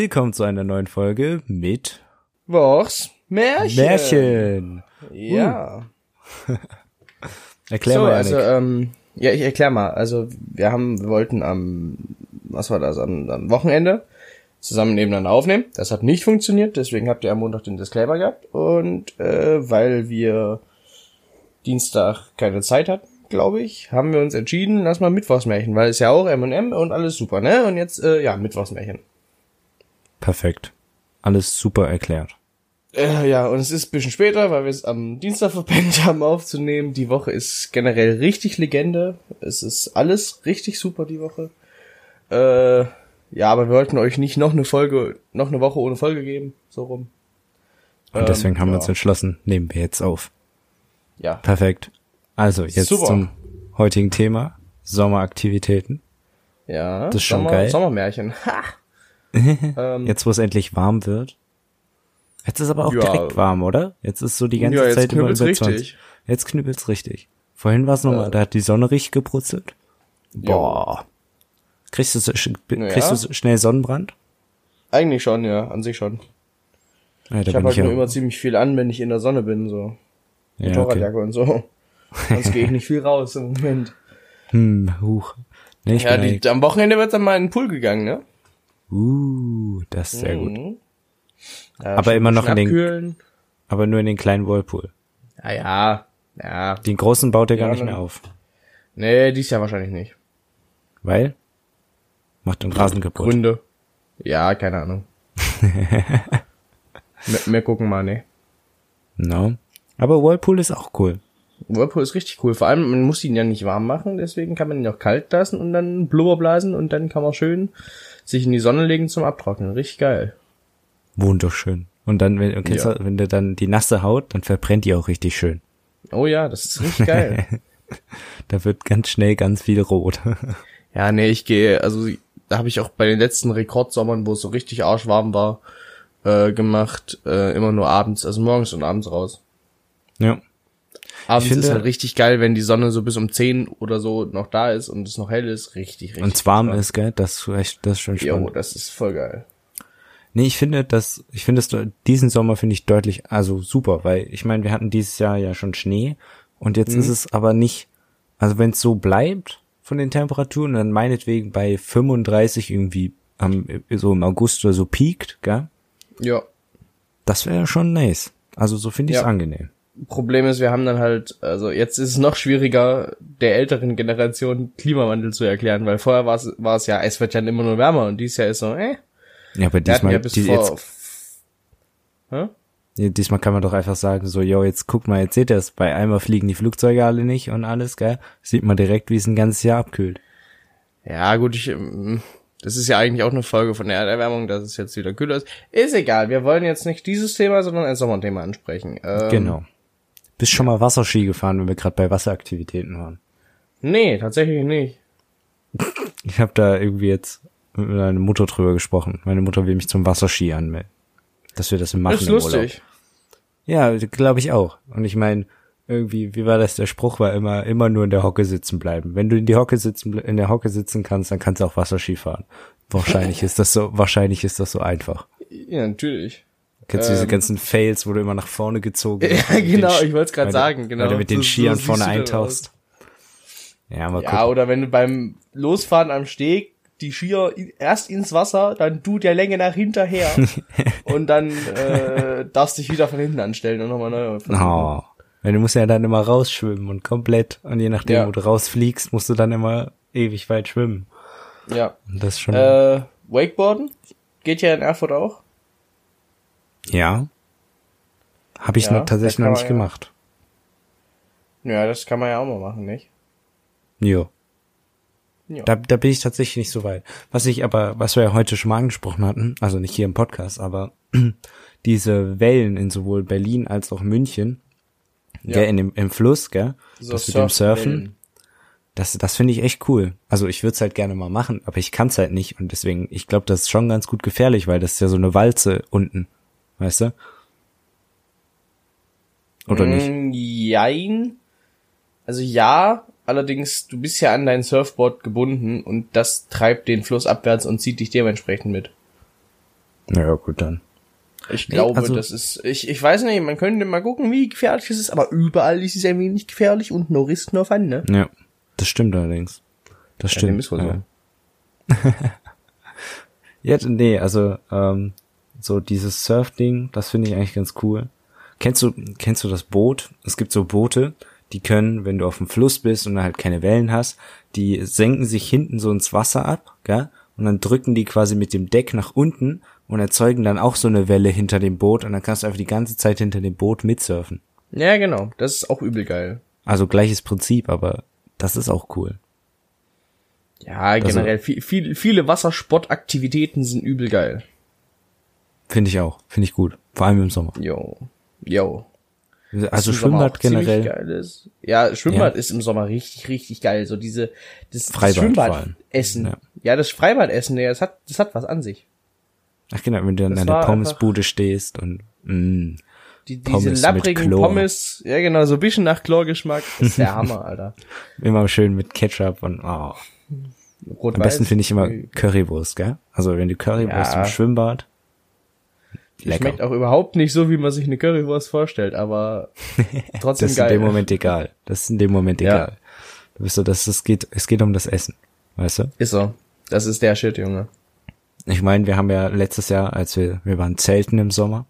Willkommen zu einer neuen Folge mit Was? Märchen. Märchen. Ja. Erklär so, mal, also, Janik. ähm, ja, ich erklär mal. Also, wir haben, wir wollten am, was war das, am, am Wochenende zusammen nebeneinander aufnehmen. Das hat nicht funktioniert, deswegen habt ihr am Montag den Disclaimer gehabt. Und äh, weil wir Dienstag keine Zeit hatten, glaube ich, haben wir uns entschieden, lass mal Mittwochsmärchen, weil es ja auch M&M und alles super, ne? Und jetzt, äh, ja, Mittwochsmärchen. Perfekt. Alles super erklärt. Äh, ja, und es ist ein bisschen später, weil wir es am Dienstag verpennt haben aufzunehmen. Die Woche ist generell richtig Legende. Es ist alles richtig super die Woche. Äh, ja, aber wir wollten euch nicht noch eine Folge, noch eine Woche ohne Folge geben, so rum. Und deswegen Ähm, haben wir ja. uns entschlossen, nehmen wir jetzt auf. Ja, Perfekt. Also, jetzt Super. zum heutigen Thema. Sommeraktivitäten. ja. Das ist schon Sommer, geil. Sommermärchen. Ha! ähm, Jetzt, wo es endlich warm wird. Jetzt ist aber auch Ja. direkt warm, oder? Jetzt ist so die ganze ja, jetzt Zeit immer knüppelt's über richtig. 20. Jetzt knüppelt's richtig. Vorhin war es nochmal, Äh. da hat die Sonne richtig gebrutzelt. Jo. Boah. Kriegst du, Naja. kriegst du schnell Sonnenbrand? Eigentlich schon, ja, an sich schon. Ja, Ich habe halt ich nur ja. immer ziemlich viel an, wenn ich in der Sonne bin, so. ja, okay. Motorradjacke und so. Sonst gehe ich nicht viel raus im Moment. Hm, huch. Nee, Ja, die, am Wochenende wird dann mal in den Pool gegangen, ne? Uh, das ist sehr gut. Mhm. Ja, Aber immer noch in den- abkühlen. Aber nur in den kleinen Whirlpool. Ja, ja. Ja. Den großen baut er gar Ja, nicht dann- mehr auf. Nee, dies Jahr wahrscheinlich nicht. Weil? Macht den Rasen kaputt. Gründe. Ja, keine Ahnung. mehr, mehr gucken mal, ne. No. Aber Whirlpool ist auch cool. Whirlpool ist richtig cool. Vor allem, man muss ihn ja nicht warm machen, deswegen kann man ihn auch kalt lassen und dann Blubber blasen und dann kann man schön sich in die Sonne legen zum Abtrocknen. Richtig geil. Wunderschön. Und dann, wenn, kennst Ja. wenn du dann die nasse Haut, dann verbrennt die auch richtig schön. Oh ja, das ist richtig geil. Da wird ganz schnell ganz viel rot. ja, nee, ich gehe, also da habe ich auch bei den letzten Rekordsommern, wo es so richtig arschwarm war, äh, gemacht, äh, immer nur abends, also morgens und abends raus. ja. Abends finde- ist halt richtig geil, wenn die Sonne so bis um 10 oder so noch da ist und es noch hell ist. Richtig, richtig. Und es warm ist, gell? Das ist echt, das ist schon Jo, spannend. das ist voll geil. Nee, ich finde das, ich finde es, diesen Sommer finde ich deutlich, also super, weil ich meine, wir hatten dieses Jahr ja schon Schnee und jetzt Mhm. ist es aber nicht, also wenn es so bleibt von den Temperaturen, dann meinetwegen bei 35 irgendwie am, so im August oder so piekt, gell? Ja. Das wäre schon nice. Also so finde ich es Ja. angenehm. Problem ist, wir haben dann halt, also jetzt ist es noch schwieriger, der älteren Generation Klimawandel zu erklären, weil vorher war es, war es ja, es wird ja immer nur wärmer und dieses Jahr ist so, äh, Ja, aber diesmal, ja bis die, vor, jetzt, Hä? Ja, Diesmal kann man doch einfach sagen, so, yo, jetzt guckt mal, jetzt seht ihr es, bei einmal fliegen die Flugzeuge alle nicht und alles, gell? Sieht man direkt, wie es ein ganzes Jahr abkühlt. Ja, gut, ich, ähm, das ist ja eigentlich auch eine Folge von der Erderwärmung, dass es jetzt wieder kühler ist. Ist egal, wir wollen jetzt nicht dieses Thema, sondern ein Sommerthema ansprechen. Ähm, Genau. Bist schon mal Wasserski gefahren, wenn wir gerade bei Wasseraktivitäten waren? Nee, tatsächlich nicht. Ich habe da irgendwie jetzt mit meiner Mutter drüber gesprochen. Meine Mutter will mich zum Wasserski anmelden. Dass wir das machen Das ist lustig. Ja, glaube ich auch. Und ich meine, irgendwie, wie war das? Der Spruch war immer, immer nur in der Hocke sitzen bleiben. Wenn du in die Hocke sitzen, in der Hocke sitzen kannst, dann kannst du auch Wasserski fahren. Wahrscheinlich ist das so, wahrscheinlich ist das so einfach. Ja, natürlich. Kennst du diese Ähm. ganzen Fails, wo du immer nach vorne gezogen wirst? Ja, genau, ich wollte es gerade sagen, genau. Weil du mit den So- so Skiern siehst vorne eintauchst. Ja, mal Ja, gucken. oder wenn du beim Losfahren am Steg die Skier erst ins Wasser, dann du der Länge nach hinterher und dann äh, darfst dich wieder von hinten anstellen und nochmal neu. versuchen. Oh. Weil du musst ja dann immer rausschwimmen und komplett. Und je nachdem, Ja. wo du rausfliegst, musst du dann immer ewig weit schwimmen. Ja. Und das ist schon, Äh, Wakeboarden geht ja in Erfurt auch. Ja. Habe ich Ja, noch tatsächlich noch nicht ja. gemacht. Ja, das kann man ja auch mal machen, nicht? Jo. Ja. Da, da bin ich tatsächlich nicht so weit. Was ich aber, was wir ja heute schon mal angesprochen hatten, also nicht hier im Podcast, aber diese Wellen in sowohl Berlin als auch München, Ja. gell, in dem, im Fluss, gell, So das mit dem Surfen, das, das finde ich echt cool. Also ich würde es halt gerne mal machen, aber ich kann es halt nicht und deswegen, ich glaube, das ist schon ganz gut gefährlich, weil das ist ja so eine Walze unten, weißt du? Oder nicht? Mm, Jein. Also ja, allerdings, du bist ja an dein Surfboard gebunden und das treibt den Fluss abwärts und zieht dich dementsprechend mit. Ja, gut dann. Ich glaube, also- das ist, ich, ich weiß nicht, man könnte mal gucken, wie gefährlich es ist, aber überall ist es ein wenig gefährlich und no risk, no fun, ne? Ja, das stimmt allerdings. Das Ja, stimmt. dem ist wohl so. ja, nee, also ähm, so dieses Surf-Ding, das finde ich eigentlich ganz cool. Kennst du, kennst du das Boot? Es gibt so Boote, die können, wenn du auf dem Fluss bist und halt keine Wellen hast, die senken sich hinten so ins Wasser ab, gell? Und dann drücken die quasi mit dem Deck nach unten und erzeugen dann auch so eine Welle hinter dem Boot und dann kannst du einfach die ganze Zeit hinter dem Boot mitsurfen. Ja, genau. Das ist auch übel geil. Also gleiches Prinzip, aber das ist auch cool. Ja, generell, viel, viel, viele Wassersportaktivitäten sind übel geil. Finde ich auch. Finde ich gut. Vor allem im Sommer. Jo. Jo. Also Schwimmbad generell. Geil ist. Ja, Schwimmbad ist im Sommer richtig, richtig geil. So diese, das, das. Schwimmbadessen. Ja. Ja. das Freibadessen, ja, das hat, das hat was an sich. Ach genau, wenn du der war Pommesbude stehst und mm, Die, Pommes diese mit lapprigen. Pommes, ja genau, so ein bisschen nach Chlorgeschmack. Das ist der Hammer, Alter. immer schön mit Ketchup und oh. Rot Am besten finde ich immer Currywurst, gell? Also wenn du Currywurst Ja. im Schwimmbad. Lecker. Schmeckt auch überhaupt nicht so, wie man sich eine Currywurst vorstellt, aber trotzdem das ist in geil. dem Moment egal. Das ist in dem Moment Ja. egal. Du bist so, dass es geht, es geht um das Essen. Weißt du? Ist so. Das ist der Shit, Junge. Ich meine, wir haben ja letztes Jahr, als wir, wir waren zelten im Sommer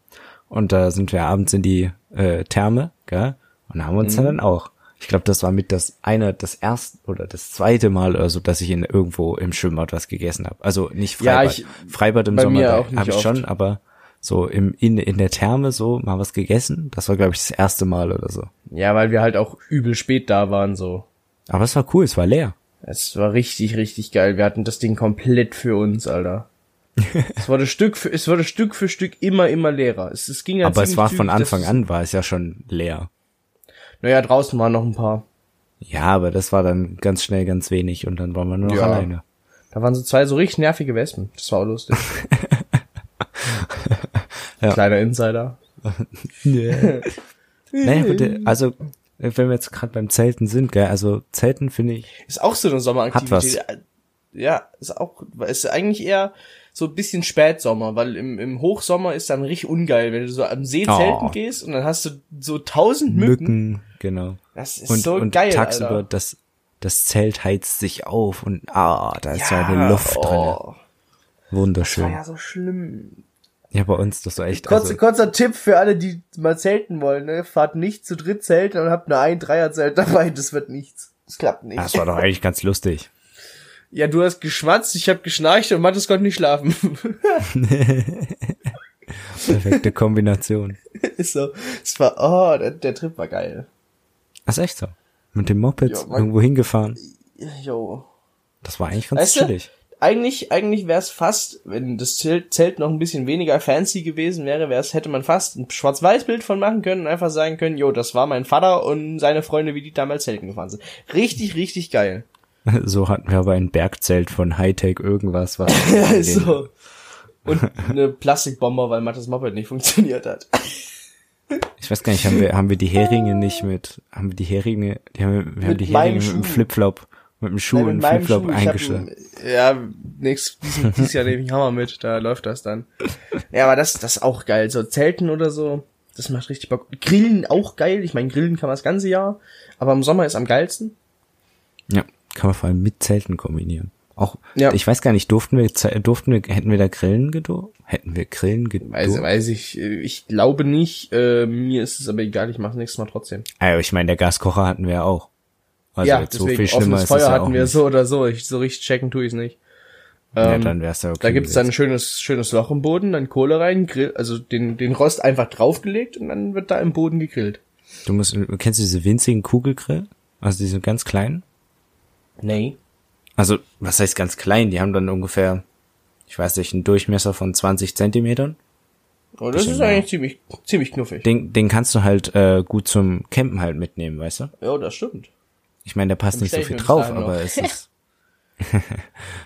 und da sind wir abends in die äh, Therme, gell? Und haben uns Mhm. dann auch. Ich glaube, das war mit das eine, das erste oder das zweite Mal oder so, dass ich in irgendwo im Schwimmbad was gegessen habe. Also nicht Ja, Freibad. ich- Freibad im Sommer habe ich schon, oft. aber so im in in der Therme so mal was gegessen. Das war glaube ich das erste Mal oder so. Ja, weil wir halt auch übel spät da waren, so. Aber es war cool, es war leer. Es war richtig, richtig geil. Wir hatten das Ding komplett für uns, Alter. es wurde Stück für, es wurde Stück für Stück immer, immer leerer. Es, es ging ja aber es war von Anfang an war es ja schon leer. Naja, draußen waren noch ein paar. Ja, aber das war dann ganz schnell ganz wenig und dann waren wir nur noch Ja. alleine. Da waren so zwei so richtig nervige Wespen. Das war auch lustig. Ja. Kleiner Insider. Naja, der, also, wenn wir jetzt gerade beim Zelten sind, gell, also Zelten finde ich, Ist auch so eine Sommeraktivität. Ja, ist auch, ist eigentlich eher so ein bisschen Spätsommer, weil im, im Hochsommer ist dann richtig ungeil, wenn du so am See Oh. zelten gehst und dann hast du so tausend Mücken. Mücken, genau. Das ist Und, so und geil, tagsüber Alter. das, das Zelt heizt sich auf und ah, da ist ja, Ja, eine Luft drin. oh, Das Wunderschön. war Ja. ja so schlimm. Bei uns das war echt, Kurzer, also, kurzer Tipp für alle, die mal zelten wollen, ne? Fahrt nicht zu dritt zelten und habt nur ein Dreierzelt dabei, das wird nichts. Das klappt nicht. das war doch eigentlich ganz lustig. Ja, du hast geschmatzt, ich hab geschnarcht und Mathis konnte nicht schlafen. Perfekte Kombination. ist so. Es war, oh, der, der Trip war geil. Das ist echt so. Mit dem Moped Ja, irgendwo hingefahren. Jo. Das war eigentlich ganz Weißt chillig. Eigentlich, eigentlich wäre es fast, wenn das Zelt, noch ein bisschen weniger fancy gewesen wäre, wär's, hätte man fast ein Schwarz-Weiß-Bild von machen können und einfach sagen können, jo, das war mein Vater und seine Freunde, wie die damals zelten gefahren sind. Richtig, richtig geil. So hatten wir aber ein Bergzelt von Hightech irgendwas, was so. Und eine Plastikbomber, weil Mattes Moped nicht funktioniert hat. Ich weiß gar nicht, haben wir, haben wir die Heringe nicht mit, haben wir die Heringe, die haben, wir wir haben die Heringe mit dem. Flipflop, mit dem Schuh Nein, und mit Flipflop eingeschlagen. ein- Ja, nächstes, dieses, dieses Jahr nehme ich Hammer mit, da läuft das dann. Ja, aber das, das ist auch geil. So Zelten oder so, das macht richtig Bock. Grillen auch geil. Ich meine, grillen kann man das ganze Jahr, aber im Sommer ist am geilsten. Ja, kann man vor allem mit Zelten kombinieren. Auch, Ja. ich weiß gar nicht, durften wir, durften wir, hätten wir da Grillen gedurft? Hätten wir Grillen gedurft? Weiß, weiß ich, ich glaube nicht. Äh, mir ist es aber egal, ich mache nächstes Mal trotzdem. Ah, ich meine, der Gaskocher hatten wir ja auch. Also ja, jetzt so deswegen, viel schlimmer offenes ist Feuer ja hatten wir nicht. so oder so. Ich, so richtig checken tue ich es nicht. ja, Ähm, dann wär's ja okay. Da gibt's dann ein schönes, schönes Loch im Boden, dann Kohle rein, Grill, also den, den Rost einfach draufgelegt und dann wird da im Boden gegrillt. Du musst, kennst du diese winzigen Kugelgrill? Also diese ganz kleinen? Nee. Also, was heißt ganz klein? Die haben dann ungefähr, ich weiß nicht, einen Durchmesser von 20 Zentimetern. Oh, das Bisschen ist eigentlich ziemlich, ziemlich knuffig. Den, den kannst du halt äh, gut zum Campen halt mitnehmen, weißt du? Ja, das stimmt. Ich meine, da passt nicht so viel drauf, aber es ist.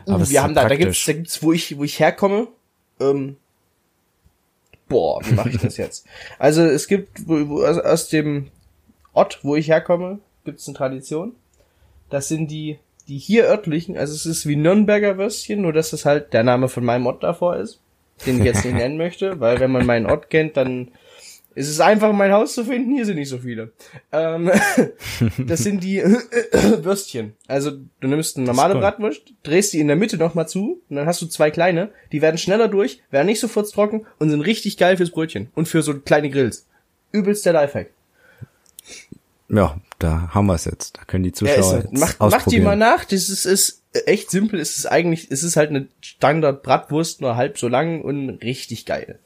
Aber es ist wir so haben da, da gibt's, praktisch. da gibt's, wo ich, wo ich herkomme, ähm, boah, wie mache ich das jetzt? Also es gibt, wo, wo, also aus dem Ort, wo ich herkomme, gibt's eine Tradition. Das sind die, die hier örtlichen, also es ist wie Nürnberger Würstchen, nur dass das halt der Name von meinem Ort davor ist. den ich jetzt nicht nennen möchte, weil wenn man meinen Ort kennt, dann ist es einfach, mein Haus zu finden. Hier sind nicht so viele. Ähm, das sind die Würstchen. Also du nimmst eine normale Bratwurst, drehst die in der Mitte nochmal zu und dann hast du zwei kleine. Die werden schneller durch, werden nicht sofort trocken und sind richtig geil fürs Brötchen und für so kleine Grills. Übelst der Lifehack. Ja, da haben wir es jetzt. Da können die Zuschauer Ja, jetzt ist, macht, macht die ausprobieren. mal nach. Das ist, ist echt simpel. Es ist eigentlich, es ist halt eine Standard Bratwurst, nur halb so lang und richtig geil.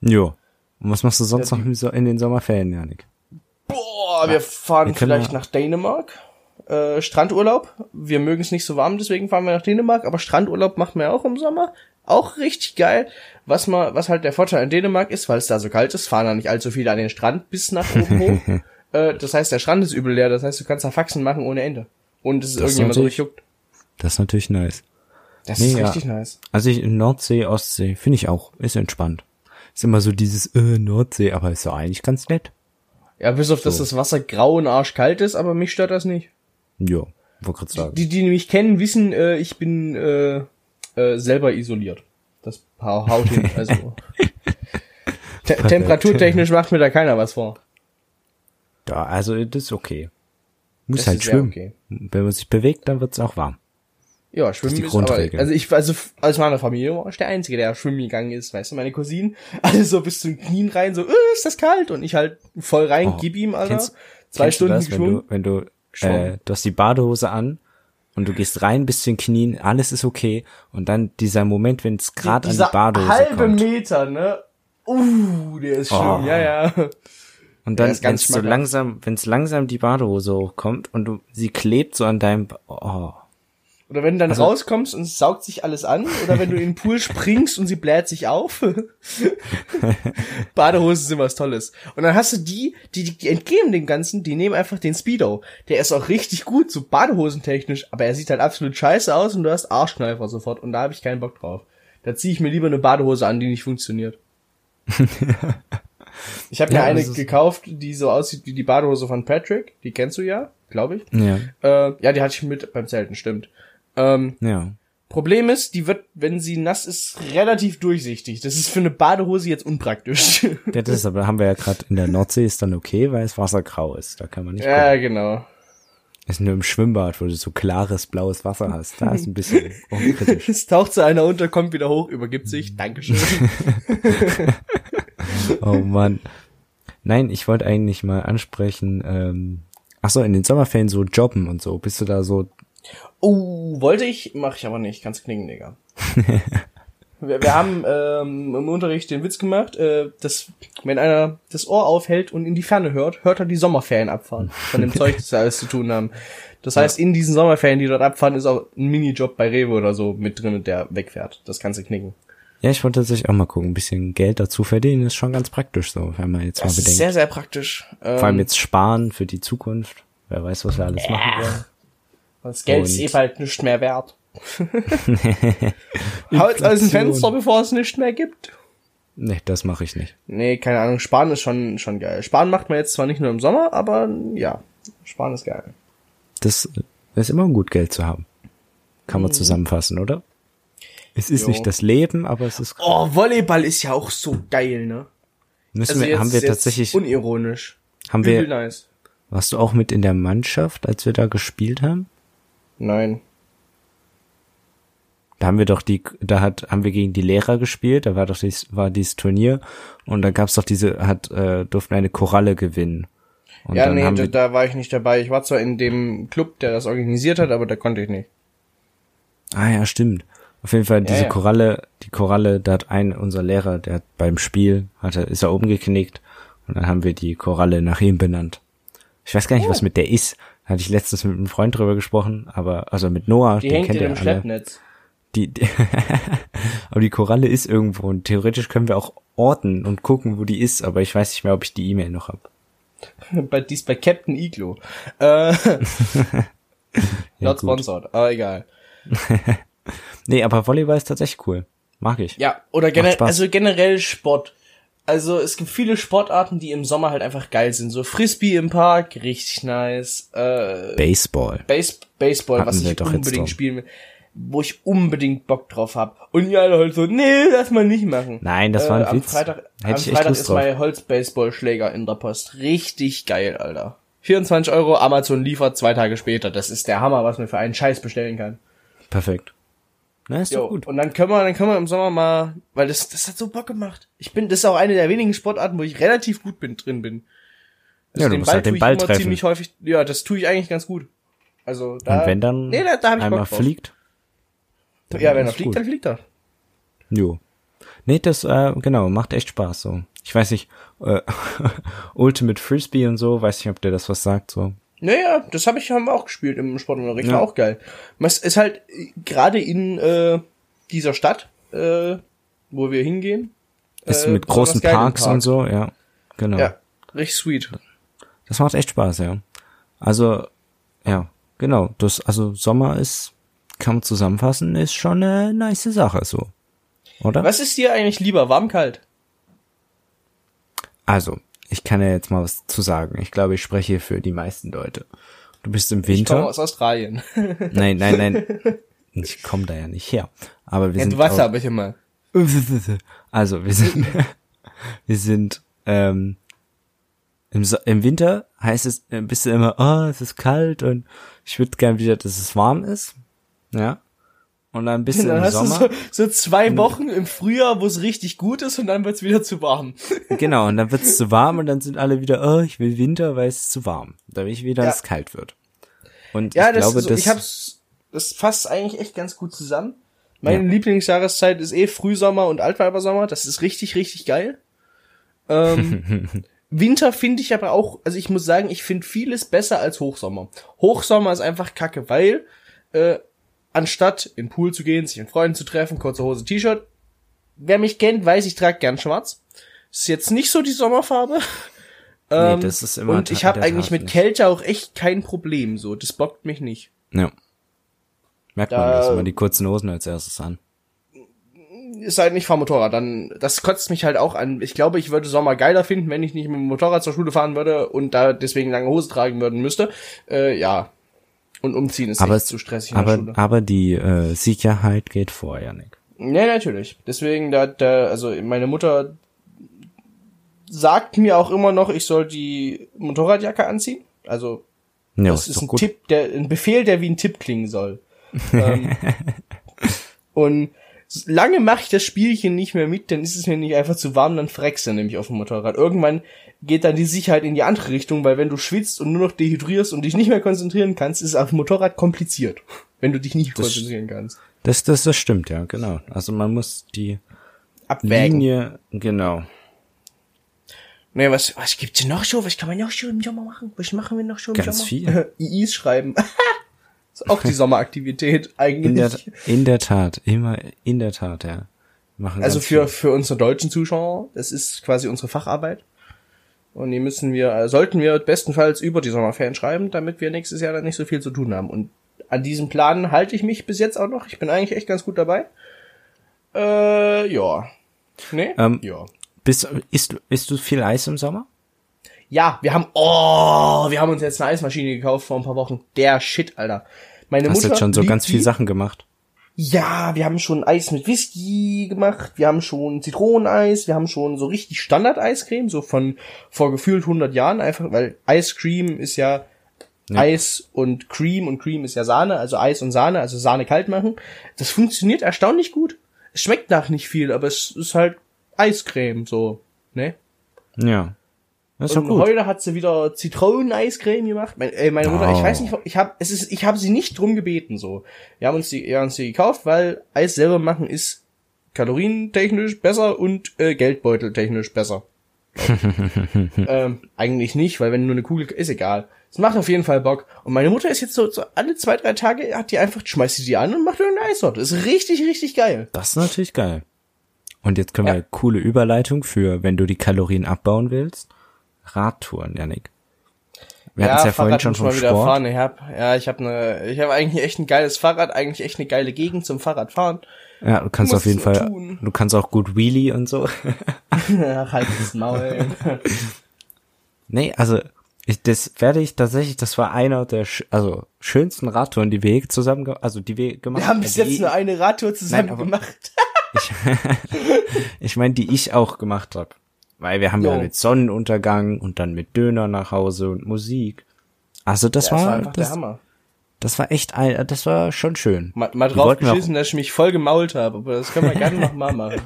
Jo. Und was machst du sonst Ja, noch So- in den Sommerferien, Janik? Boah, wir fahren wir vielleicht mal- nach Dänemark. Äh, Strandurlaub. Wir mögen es nicht so warm, deswegen fahren wir nach Dänemark. Aber Strandurlaub macht man ja auch im Sommer. Auch richtig geil. Was mal, was halt der Vorteil an Dänemark ist, weil es da so kalt ist, fahren da nicht allzu viele an den Strand bis nach oben hoch. Äh, das heißt, der Strand ist übel leer. Das heißt, du kannst da Faxen machen ohne Ende. Und es ist Das irgendjemand so durchjuckt. Das ist natürlich nice. Das Nee, ist ja. richtig nice. Also ich in Nordsee, Ostsee, finde ich auch, ist entspannt. Ist immer so dieses äh, Nordsee, aber ist ja eigentlich ganz nett. Ja, bis auf, dass das Wasser grau und arschkalt ist, aber mich stört das nicht. Jo, wollte gerade sagen. Die, die mich kennen, wissen, äh, ich bin äh, äh, selber isoliert. Das hau- haut hin. Also te temperaturtechnisch macht mir da keiner was vor. Ja, also das ist okay. Muss Das halt schwimmen. okay. Wenn man sich bewegt, dann wird's auch warm. Ja, schwimmen die ist, aber, Grundregel. also ich, also aus meiner Familie war ich der Einzige, der schwimmen gegangen ist, weißt du, meine Cousinen, alle so bis zu den Knien rein, so, äh, ist das kalt? Und ich halt voll rein, Oh, gib ihm, Alter. kennst- Zwei Kennst du Stunden das, geschwommen. Wenn du, wenn du, äh, du hast die Badehose an und du gehst rein bis zu den Knien, alles ist okay. Und dann dieser Moment, wenn es gerade an die Badehose halbe kommt. Meter, ne? Uh, der ist schlimm, Oh. ja, ja. Und dann, ist wenn ganz es so langsam, wenn es langsam die Badehose hochkommt und du, sie klebt so an deinem, Ba- oh. Oder wenn du dann Also- rauskommst und es saugt sich alles an, oder wenn du in den Pool springst und sie bläht sich auf. Badehosen sind was Tolles. Und dann hast du die, die, die entgehen dem Ganzen, die nehmen einfach den Speedo. Der ist auch richtig gut, so badehosentechnisch, aber er sieht halt absolut scheiße aus und du hast Arschkneifer sofort und da habe ich keinen Bock drauf. Da ziehe ich mir lieber eine Badehose an, die nicht funktioniert. ich habe mir Ja, eine gekauft, die so aussieht wie die Badehose von Patrick. Die kennst du ja, glaube ich. Ja, Äh, ja, die hatte ich mit beim Zelten, stimmt. Ähm, ja. Problem ist, die wird, wenn sie nass ist, relativ durchsichtig. Das ist für eine Badehose jetzt unpraktisch. Ja, das ist aber, haben wir ja gerade in der Nordsee ist dann okay, weil das Wasser grau ist. Da kann man nicht ja, gucken. genau. Ist nur im Schwimmbad, wo du so klares blaues Wasser hast. Da ist ein bisschen unkritisch. Es taucht so einer unter, kommt wieder hoch, übergibt sich. Dankeschön. Oh Mann. Nein, ich wollte eigentlich mal ansprechen, ähm, ach so, in den Sommerferien so jobben und so. Bist du da so, oh, wollte ich, mache ich aber nicht. Kannst knicken, Digga. wir, wir haben ähm, im Unterricht den Witz gemacht, äh, dass wenn einer das Ohr aufhält und in die Ferne hört, hört er die Sommerferien abfahren. Von dem Zeug, das wir alles zu tun haben. Das heißt, in diesen Sommerferien, die dort abfahren, ist auch ein Minijob bei Rewe oder so mit drin, der wegfährt. Das kannst du knicken. ja, ich wollte tatsächlich auch mal gucken, ein bisschen Geld dazu verdienen, ist schon ganz praktisch so, wenn man jetzt Das mal ist bedenkt. sehr, sehr praktisch. Ähm, Vor allem jetzt sparen für die Zukunft. Wer weiß, was wir alles machen wollen. Das Geld ist Und- eh bald nicht mehr wert. Haut aus dem. Fenster, bevor es nicht mehr gibt. Nee, das mache ich nicht. Nee, keine Ahnung, Sparen ist schon, schon geil. Sparen macht man jetzt zwar nicht nur im Sommer, aber ja, Sparen ist geil. Das ist immer gut, Geld zu haben. Kann man zusammenfassen, oder? Es ist Jo. nicht das Leben, aber es ist. Oh, Volleyball ist ja auch so geil, ne? Müssen wir, haben wir tatsächlich, unironisch. haben Übel wir, nice. warst du auch mit in der Mannschaft, als wir da gespielt haben? Nein. Da haben wir doch die, da hat, haben wir gegen die Lehrer gespielt, da war doch dies, war dieses Turnier und da gab's doch diese, hat, äh, durften eine Koralle gewinnen. Und ja, dann nee, da, da war ich nicht dabei. Ich war zwar in dem Club, der das organisiert hat, aber da konnte ich nicht. ah ja, stimmt. Auf jeden Fall diese ja. Koralle, die Koralle, da hat ein, unser Lehrer, der hat beim Spiel, hat er, ist er umgeknickt und dann haben wir die Koralle nach ihm benannt. Ich weiß gar nicht, Oh. was mit der ist. Hatte ich letztens mit einem Freund drüber gesprochen, aber, also mit Noah, Die den hängt kennt ihr alle. Schleppnetz. Die, die aber die Koralle ist irgendwo und theoretisch können wir auch orten und gucken, wo die ist, aber ich weiß nicht mehr, ob ich die E-Mail noch hab. bei, die ist bei Captain Iglo. Äh, not gut. sponsored, aber egal. Nee, aber Volleyball ist tatsächlich cool. Mag ich. Ja, oder generell, also generell Sport. Also es gibt viele Sportarten, die im Sommer halt einfach geil sind. So Frisbee im Park, richtig nice. Äh, Baseball. Base, Baseball, Hatten was ich unbedingt spielen will. wo ich unbedingt Bock drauf hab. Und alle halt so, nee, lass mal nicht machen. Nein, das war ein äh, am Witz. Freitag, Hätte am Freitag ist drauf. mein Holzbaseballschläger in der Post. Richtig geil, Alter. 24 Euro, Amazon liefert zwei Tage später. Das ist der Hammer, was man für einen Scheiß bestellen kann. Perfekt. Na, ist doch Jo, gut. und dann können wir, dann können wir im Sommer mal, weil das, das hat so Bock gemacht. Ich bin, das ist auch eine der wenigen Sportarten, wo ich relativ gut bin, drin bin. Ja, du musst halt den tue ich Ball treffen. ziemlich häufig, ja, das tue ich eigentlich ganz gut. Also, da, Und wenn dann nee, da, da hab ich einmal Bock drauf. fliegt. Ja, wenn er fliegt, gut. dann fliegt er. Jo. Nee, das, äh, genau, macht echt Spaß so. Ich weiß nicht, äh, Ultimate Frisbee und so, weiß nicht, ob der das was sagt, so. Naja, das habe ich haben wir auch gespielt im Sportunterricht, Ja. war auch geil. Es ist halt gerade in äh, dieser Stadt, äh, wo wir hingehen. Ist äh, mit großen Parks Park. und so, ja. Genau. Ja, richtig sweet. Das macht echt Spaß, ja. Also, ja, genau. Das, also Sommer ist, kann man zusammenfassen, ist schon eine nice Sache, so. Oder? Was ist dir eigentlich lieber, warm, kalt? Also, ich kann ja jetzt mal was zu sagen. Ich glaube, ich spreche hier für die meisten Leute. Du bist im Ich komme Winter. aus Australien. Nein, nein, nein. Ich komme da ja nicht her. Aber wir Ja, sind du weißt aber ich immer. Also, wir sind, wir sind, ähm, im, so im Winter heißt es, äh, bist du immer, oh, es ist kalt und ich würde gern wieder, dass es warm ist. Ja. Und dann bist du Dann im hast Sommer. du so, so zwei Wochen im Frühjahr, wo es richtig gut ist und dann wird's wieder zu warm. Genau, und dann wird es zu warm und dann sind alle wieder, oh, ich will Winter, weil es zu warm. Da will ich wieder, Ja. es kalt wird. Und Ja, ich das, glaube, so, das, ich hab's, das fasst eigentlich echt ganz gut zusammen. Meine Lieblingsjahreszeit ist eh Frühsommer und Altweibersommer. Das ist richtig, richtig geil. Ähm, Winter finde ich aber auch, also ich muss sagen, ich finde vieles besser als Hochsommer. Hochsommer ist einfach kacke, weil äh, anstatt in den Pool zu gehen, sich mit Freunden zu treffen, kurze Hose, T-Shirt, wer mich kennt, weiß, ich trage gern schwarz. Ist jetzt nicht so die Sommerfarbe. nee, Ähm, das ist immer und ich habe eigentlich mit nicht. Kälte auch echt kein Problem. So, das bockt mich nicht. Ja. Merkt man, Da- dass immer die kurzen Hosen als erstes an. Ist halt nicht fahr Motorrad. Dann, das kotzt mich halt auch an. Ich glaube, ich würde Sommer geiler finden, wenn ich nicht mit dem Motorrad zur Schule fahren würde und da deswegen lange Hose tragen würden müsste. Äh, ja. Und umziehen ist Aber es- zu stressig in der Aber, Schule. aber die äh, Sicherheit geht vor, Janik. Ja, natürlich. Deswegen, da, da, also meine Mutter sagt mir auch immer noch, ich soll die Motorradjacke anziehen. Also Ja, Das ist doch ein Tipp, der, ein Befehl, der wie ein Tipp klingen soll. ähm, und lange mache ich das Spielchen nicht mehr mit, dann ist es mir nicht einfach zu warm, dann freckst du nämlich auf dem Motorrad. Irgendwann geht dann die Sicherheit in die andere Richtung, weil wenn du schwitzt und nur noch dehydrierst und dich nicht mehr konzentrieren kannst, ist es auf dem Motorrad kompliziert. Wenn du dich nicht Das- konzentrieren kannst. Das, das, das stimmt, ja, genau. Also man muss die Abwägen. Linie, genau. Nee, was, was gibt's denn noch so? Was kann man noch so im Sommer machen? Was machen wir noch so im Ganz Sommer? viel. IIs schreiben. ist auch die Sommeraktivität eigentlich. In der, in der Tat, immer in der Tat, ja. Machen Also für, viel. für unsere deutschen Zuschauer, das ist quasi unsere Facharbeit. Und die müssen wir, äh, sollten wir bestenfalls über die Sommerferien schreiben, damit wir nächstes Jahr dann nicht so viel zu tun haben. Und an diesem Plan halte ich mich bis jetzt auch noch. Ich bin eigentlich echt ganz gut dabei. Äh, ja. Nee? Ähm, ja. Bist, isst, du- isst du viel Eis im Sommer? Ja, wir haben, oh, wir haben uns jetzt eine Eismaschine gekauft vor ein paar Wochen. Der Shit, Alter. Meine Hast Mutter jetzt schon so ganz viel. Sachen gemacht. Ja, wir haben schon Eis mit Whisky gemacht, wir haben schon Zitroneneis, wir haben schon so richtig Standard-Eiscreme, so von vor gefühlt 100 Jahren, einfach, weil Cream ist ja, Ja. Eis und Cream und Cream ist ja Sahne, also Eis und Sahne, also Sahne kalt machen. Das funktioniert erstaunlich gut. Es schmeckt nach nicht viel, aber es ist halt Eiscreme, so, ne? Ja. Das ist Und gut. heute hat sie wieder Zitroneneiscreme gemacht. Mein, ey, meine Mutter, ich Oh. weiß nicht, ich habe es ist, ich habe sie nicht drum gebeten so. Wir haben uns die, wir haben uns die gekauft, weil Eis selber machen ist kalorientechnisch besser und äh, geldbeuteltechnisch besser. ähm, eigentlich nicht, weil wenn nur eine Kugel ist egal. Es macht auf jeden Fall Bock. Und meine Mutter ist jetzt so, so alle zwei drei Tage hat die einfach schmeißt sie die an und macht irgendeine Eissorte. Ist richtig richtig geil. Das ist natürlich geil. Und jetzt können Ja. wir coole Überleitung für, wenn du die Kalorien abbauen willst. Radtouren, Janik. Wir hatten es ja vorhin schon vom Sport. fahren. Ich hab, ja, ich habe eine, ich habe eigentlich echt ein geiles Fahrrad, eigentlich echt eine geile Gegend zum Fahrradfahren. Ja, du kannst Musst auf jeden du Fall, tun. du kannst auch gut Wheelie und so. Ach, halt das Maul. nee, also Ich, das werde ich tatsächlich, das war einer der sch also schönsten Radtouren, die wir zusammen, also die wir gemacht Wir haben bis jetzt nur eine Radtour zusammen Nein, gemacht. Ich, ich meine, die ich auch gemacht habe. Weil wir haben ja Jo. mit Sonnenuntergang und dann mit Döner nach Hause und Musik. Also das Ja, das war, das, Hammer. das war echt ein, das war schon schön. Mal, mal drauf geschissen, dass ich mich voll gemault habe, aber das können wir gerne noch mal machen.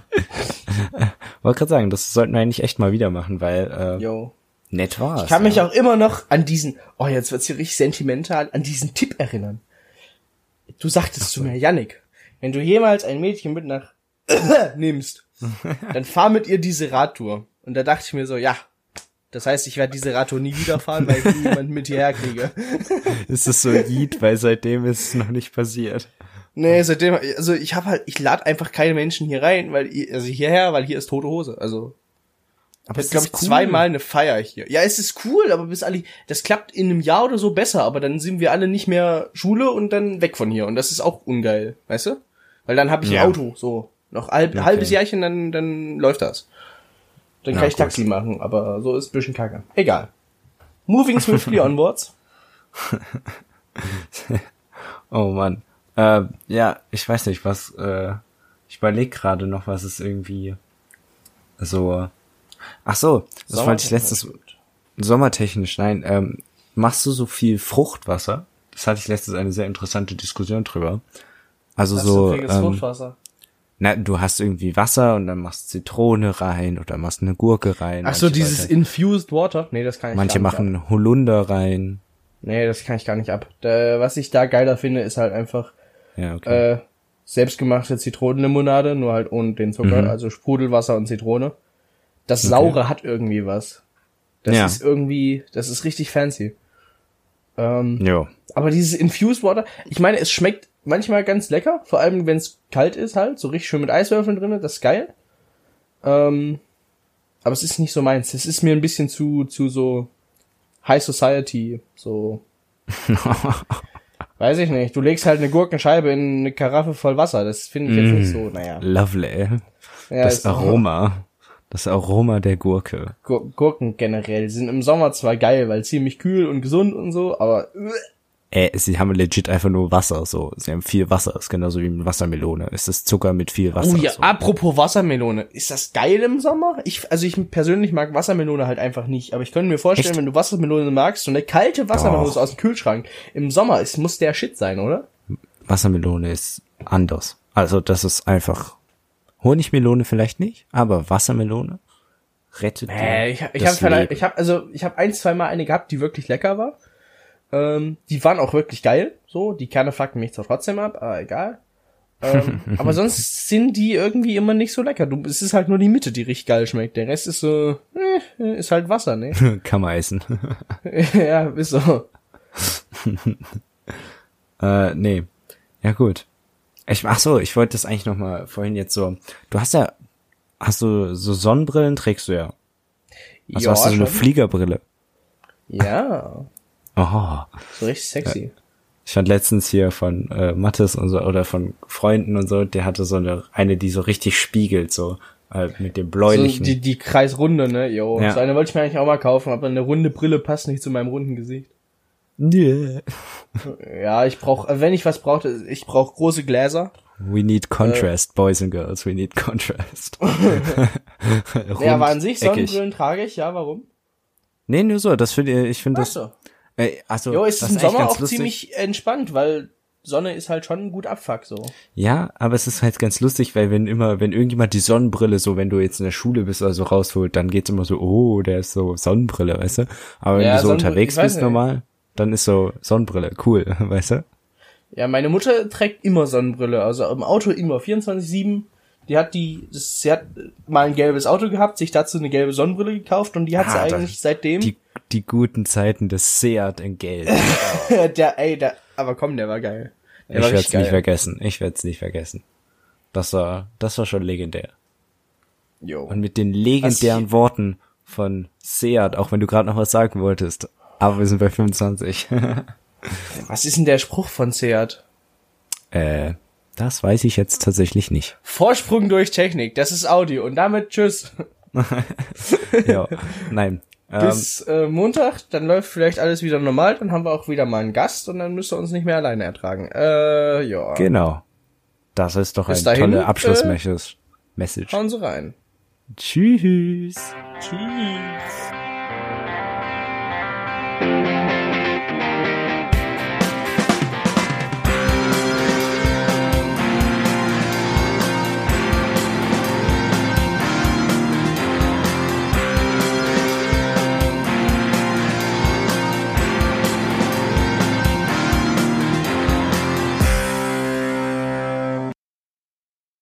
Wollte gerade sagen, das sollten wir eigentlich echt mal wieder machen, weil äh, Yo. nett war's. Ich kann mich ja. auch immer noch an diesen, oh jetzt wird's hier richtig sentimental, an diesen Tipp erinnern. Du sagtest zu mir, Yannick, wenn du jemals ein Mädchen mit nach nimmst, dann fahr mit ihr diese Radtour. Und da dachte ich mir so, ja, das heißt, ich werde diese Radtour nie wieder fahren, weil ich nie jemanden mit hierher kriege. ist es so Yeet, weil seitdem ist es noch nicht passiert. Nee, seitdem, also ich habe halt, ich lade einfach keine Menschen hier rein, weil, also hierher, weil hier ist tote Hose. Also Aber Ich glaube ich zweimal eine Feier hier. Ja, es ist cool, aber bis alle, das klappt in einem Jahr oder so besser, aber dann sind wir alle nicht mehr Schule und dann weg von hier und das ist auch ungeil, weißt du? Weil dann habe ich Ja. ein Auto, so noch halb, Okay. halbes Jahrchen, dann dann läuft das. Dann Na kann ich gut. Taxi machen, aber so ist ein bisschen kacke. Egal. Moving swiftly onwards. Oh Mann. Äh, ja, ich weiß nicht, was, äh, ich überlege gerade noch, was es irgendwie so. Ach so, das wollte ich letztens sommertechnisch, nein, ähm, machst du so viel Fruchtwasser? Das hatte ich letztens eine sehr interessante Diskussion drüber. Also so, ähm, Fruchtwasser. Na, du hast irgendwie Wasser und dann machst Zitrone rein oder machst eine Gurke rein. Ach so, Manche dieses Leute- infused water? Nee, das kann ich Manche gar nicht ab. machen Holunder rein. Nee, das kann ich gar nicht ab. Da, was ich da geiler finde, ist halt einfach Ja, okay. äh, selbstgemachte Zitronenlimonade, nur halt ohne den Zucker, Mhm. also Sprudelwasser und Zitrone. Das Saure hat irgendwie was. Das Ja. ist irgendwie, das ist richtig fancy. Ähm, jo. aber dieses Infused Water, ich meine, es schmeckt manchmal ganz lecker, vor allem wenn es kalt ist halt, so richtig schön mit Eiswürfeln drinne, das ist geil. Ähm, aber es ist nicht so meins. Es ist mir ein bisschen zu, zu so High Society, so. Weiß ich nicht. Du legst halt eine Gurkenscheibe in eine Karaffe voll Wasser. Das finde ich jetzt nicht so, naja. Lovely. Ja, das Aroma. Das Aroma der Gurke. Gur Gurken generell sind im Sommer zwar geil, weil ziemlich kühl und gesund und so, aber Äh, sie haben legit einfach nur Wasser, so. Sie haben viel Wasser, ist genauso wie mit Wassermelone. Es ist Zucker mit viel Wasser. Oh ja, so. apropos Wassermelone. Ist das geil im Sommer? Ich, also ich persönlich mag Wassermelone halt einfach nicht. Aber ich könnte mir vorstellen, Echt? wenn du Wassermelone magst, so eine kalte Wassermelone Doch. aus dem Kühlschrank. Im Sommer, es muss der Shit sein, oder? Wassermelone ist anders. Also das ist einfach Honigmelone vielleicht nicht, aber Wassermelone rettet Äh, ich ich das habe ich habe also ich habe ein, zwei Mal eine gehabt, die wirklich lecker war. Ähm, die waren auch wirklich geil, so, die Kerne fucken mich zwar trotzdem ab, aber egal. ähm, aber sonst sind die irgendwie immer nicht so lecker. Du, es ist halt nur die Mitte, die richtig geil schmeckt. Der Rest ist so, äh, ist halt Wasser, ne? Kann man essen. ja, ist so. äh, nee. Ja gut. Ich, ach so, ich wollte das eigentlich noch mal vorhin jetzt so. Du hast ja, hast du so Sonnenbrillen trägst du ja. Also hast du so eine schon. Fliegerbrille. ja, Oh. so richtig sexy. Ich fand letztens hier von äh, Mattes und so oder von Freunden und so, der hatte so eine eine, die so richtig spiegelt, so äh, mit dem So bläulichen. die, die Kreisrunde, ne? Jo. Ja. So eine wollte ich mir eigentlich auch mal kaufen, aber eine runde Brille passt nicht zu meinem runden Gesicht. Yeah. Ja, ich brauch, äh, wenn ich was brauche, ich brauche große Gläser. We need contrast, boys and girls. We need contrast. Ja, aber an sich. Sonnenbrillen trage ich, ja, warum? Nee, nur so. Das finde ich finde das. Achso. Äh, also Jo, ist im Sommer auch lustig. ziemlich entspannt, weil Sonne ist halt schon gut Abfuck, so. Ja, aber es ist halt ganz lustig, weil wenn immer, wenn irgendjemand die Sonnenbrille so, wenn du jetzt in der Schule bist oder so rausholt, dann geht's immer so, oh, der ist so Sonnenbrille, weißt du? Aber wenn Ja, du so Sonnenbrille- unterwegs bist nicht. normal, dann ist so Sonnenbrille cool, weißt du? Ja, meine Mutter trägt immer Sonnenbrille, also im Auto immer 24-7. Die hat die, das, sie hat mal ein gelbes Auto gehabt, sich dazu eine gelbe Sonnenbrille gekauft und die hat sie Ah, da- eigentlich seitdem. Die, die guten Zeiten des Seat in Gelb. der, ey, der, aber komm, der war geil. Der ich war werde es richtig nicht vergessen. Ich werde es nicht vergessen. Das war, das war schon legendär. Jo. Und mit den legendären Was Worten von Seat, auch wenn du gerade noch was sagen wolltest. Aber wir sind bei 25. Was ist denn der Spruch von Seat? äh, das weiß ich jetzt tatsächlich nicht. Vorsprung durch Technik, das ist Audi. Und damit tschüss. ja, nein. Bis ähm, äh, Montag, dann läuft vielleicht alles wieder normal, dann haben wir auch wieder mal einen Gast und dann müsst ihr uns nicht mehr alleine ertragen. Äh, ja. Genau. Das ist doch Bis ein dahin, tolle äh, Abschlussmessage. Äh, hauen Sie rein. Tschüss. Tschüss.